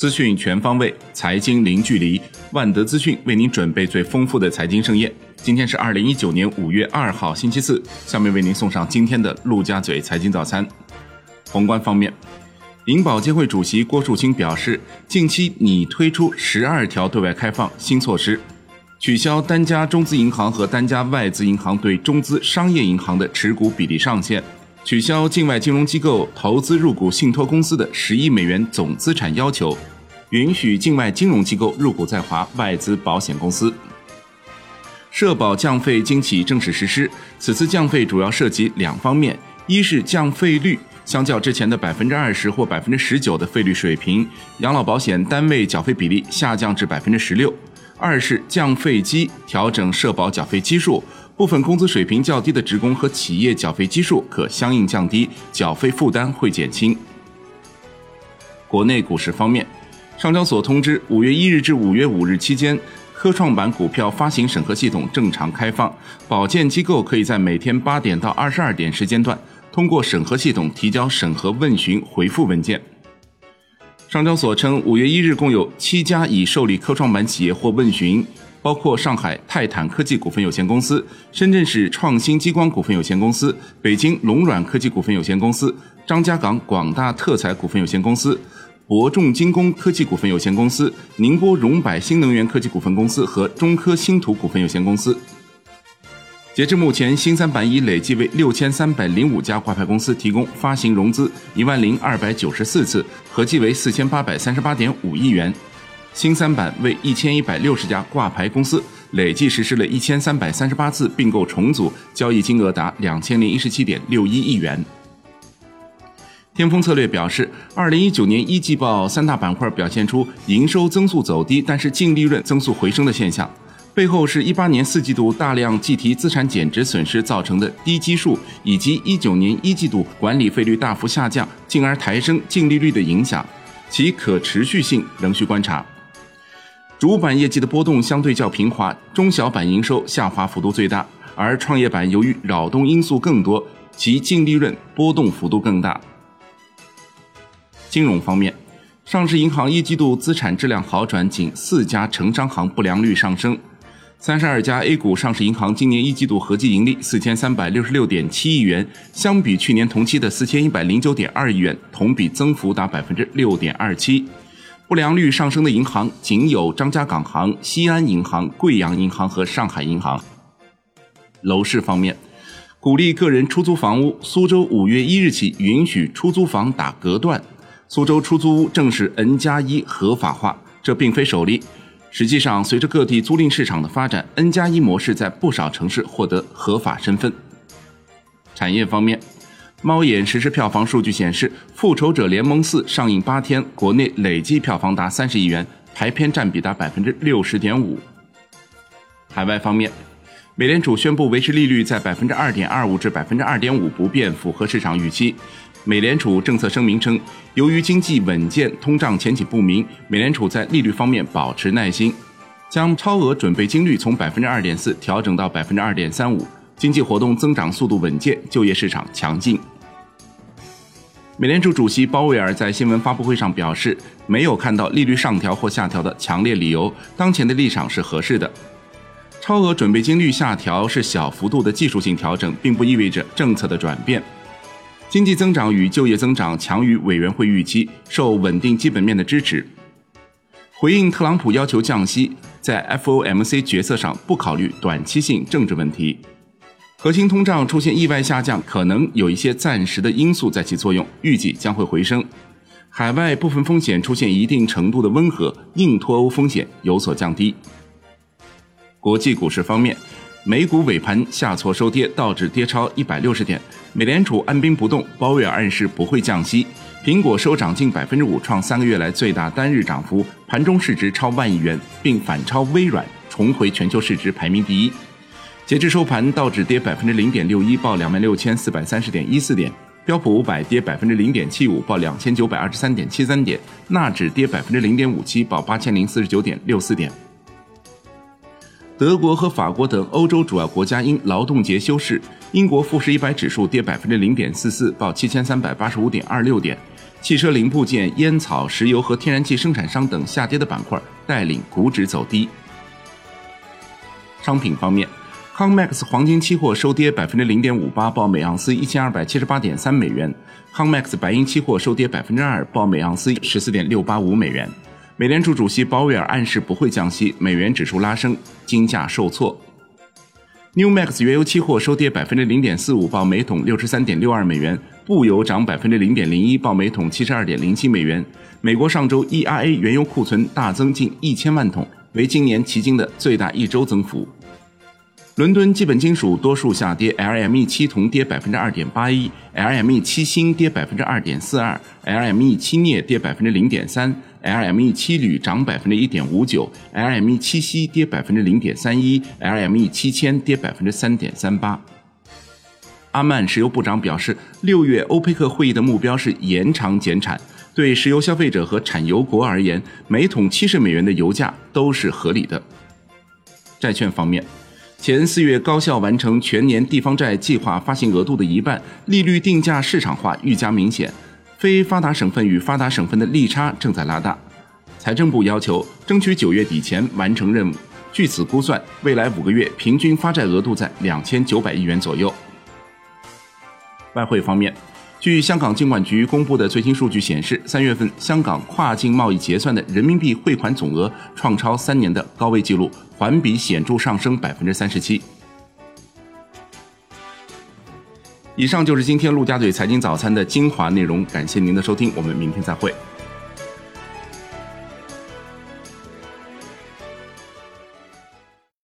资讯全方位，财经零距离。万德资讯为您准备最丰富的财经盛宴。今天是二零一九年五月二号，星期四。下面为您送上今天的陆家嘴财经早餐。宏观方面，银保监会主席郭树清表示，近期拟推出十二条对外开放新措施，取消单家中资银行和单家外资银行对中资商业银行的持股比例上限。取消境外金融机构投资入股信托公司的十亿美元总资产要求，允许境外金融机构入股在华外资保险公司。社保降费经起正式实施，此次降费主要涉及两方面：一是降费率相较之前的百分之二十或百分之十九的费率水平，养老保险单位缴费比例下降至百分之十六；二是降费基调整社保缴费基数。部分工资水平较低的职工和企业缴费基数可相应降低，缴费负担会减轻。国内股市方面，上交所通知，五月一日至五月五日期间，科创板股票发行审核系统正常开放，保荐机构可以在每天八点到二十二点时间段通过审核系统提交审核问询回复文件。上交所称，五月一日共有七家已受理科创板企业或问询。包括上海泰坦科技股份有限公司、深圳市创新激光股份有限公司、北京龙软科技股份有限公司、张家港广大特材股份有限公司、博众精工科技股份有限公司、宁波荣百新能源科技股份公司和中科星图股份有限公司。截至目前，新三板已累计为六千三百零五家挂牌公司提供发行融资一万零二百九十四次，合计为四千八百三十八点五亿元。新三板为一千一百六十家挂牌公司，累计实施了一千三百三十八次并购重组，交易金额达两千零一十七点六一亿元。天风策略表示，二零一九年一季报三大板块表现出营收增速走低，但是净利润增速回升的现象，背后是一八年四季度大量计提资产减值损失造成的低基数，以及一九年一季度管理费率大幅下降，进而抬升净利率的影响，其可持续性仍需观察。主板业绩的波动相对较平滑，中小板营收下滑幅度最大，而创业板由于扰动因素更多，其净利润波动幅度更大。金融方面，上市银行一季度资产质量好转，仅四家城商行不良率上升。三十二家 A 股上市银行今年一季度合计盈利四千三百六十六点七亿元，相比去年同期的四千一百零九点二亿元，同比增幅达百分之六点二七。不良率上升的银行仅有张家港行、西安银行、贵阳银行和上海银行。楼市方面，鼓励个人出租房屋，苏州五月一日起允许出租房打隔断，苏州出租屋正式 N 加一合法化。这并非首例，实际上随着各地租赁市场的发展，N 加一模式在不少城市获得合法身份。产业方面。猫眼实时票房数据显示，《复仇者联盟四》上映八天，国内累计票房达三十亿元，排片占比达百分之六十点五。海外方面，美联储宣布维持利率在百分之二点二五至百分之二点五不变，符合市场预期。美联储政策声明称，由于经济稳健、通胀前景不明，美联储在利率方面保持耐心，将超额准备金率从百分之二点四调整到百分之二点三五。经济活动增长速度稳健，就业市场强劲。美联储主席鲍威尔在新闻发布会上表示，没有看到利率上调或下调的强烈理由，当前的立场是合适的。超额准备金率下调是小幅度的技术性调整，并不意味着政策的转变。经济增长与就业增长强于委员会预期，受稳定基本面的支持。回应特朗普要求降息，在 FOMC 决策上不考虑短期性政治问题。核心通胀出现意外下降，可能有一些暂时的因素在起作用，预计将会回升。海外部分风险出现一定程度的温和，硬脱欧风险有所降低。国际股市方面，美股尾盘下挫收跌，道指跌超一百六十点。美联储按兵不动，鲍威尔暗示不会降息。苹果收涨近百分之五，创三个月来最大单日涨幅，盘中市值超万亿元，并反超微软，重回全球市值排名第一。截至收盘，道指跌百分之零点六一，报两万六千四百三十点一四点；标普五百跌百分之零点七五，报两千九百二十三点七三点；纳指跌百分之零点五七，报八千零四十九点六四点。德国和法国等欧洲主要国家因劳动节休市，英国富时一百指数跌百分之零点四四，报七千三百八十五点二六点；汽车零部件、烟草、石油和天然气生产商等下跌的板块带领股指走低。商品方面，康 MAX 黄金期货收跌百分之零点五八，报每盎司一千二百七十八点三美元；康 MAX 白银期货收跌百分之二，报每盎司十四点六八五美元。美联储主席鲍威尔暗示不会降息，美元指数拉升，金价受挫。New Max 原油期货收跌百分之零点四五，报每桶六十三点六二美元；布油涨百分之零点零一，报每桶七十二点零七美元。美国上周 EIA 原油库存大增近一千万桶，为今年迄今的最大一周增幅。伦敦基本金属多数下跌，LME 七铜跌百分之二点八一，LME 七锌跌百分之二点四二，LME 七镍跌百分之零点三，LME 七铝涨百分之一点五九，LME 七锡跌百分之零点三一，LME 七铅跌百分之三点三八。阿曼石油部长表示，六月欧佩克会议的目标是延长减产，对石油消费者和产油国而言，每桶七十美元的油价都是合理的。债券方面。前四月高校完成全年地方债计划发行额度的一半，利率定价市场化愈加明显，非发达省份与发达省份的利差正在拉大。财政部要求争取九月底前完成任务，据此估算，未来五个月平均发债额度在两千九百亿元左右。外汇方面。据香港金管局公布的最新数据显示，三月份香港跨境贸易结算的人民币汇款总额创超三年的高位纪录，环比显著上升百分之三十七。以上就是今天陆家嘴财经早餐的精华内容，感谢您的收听，我们明天再会。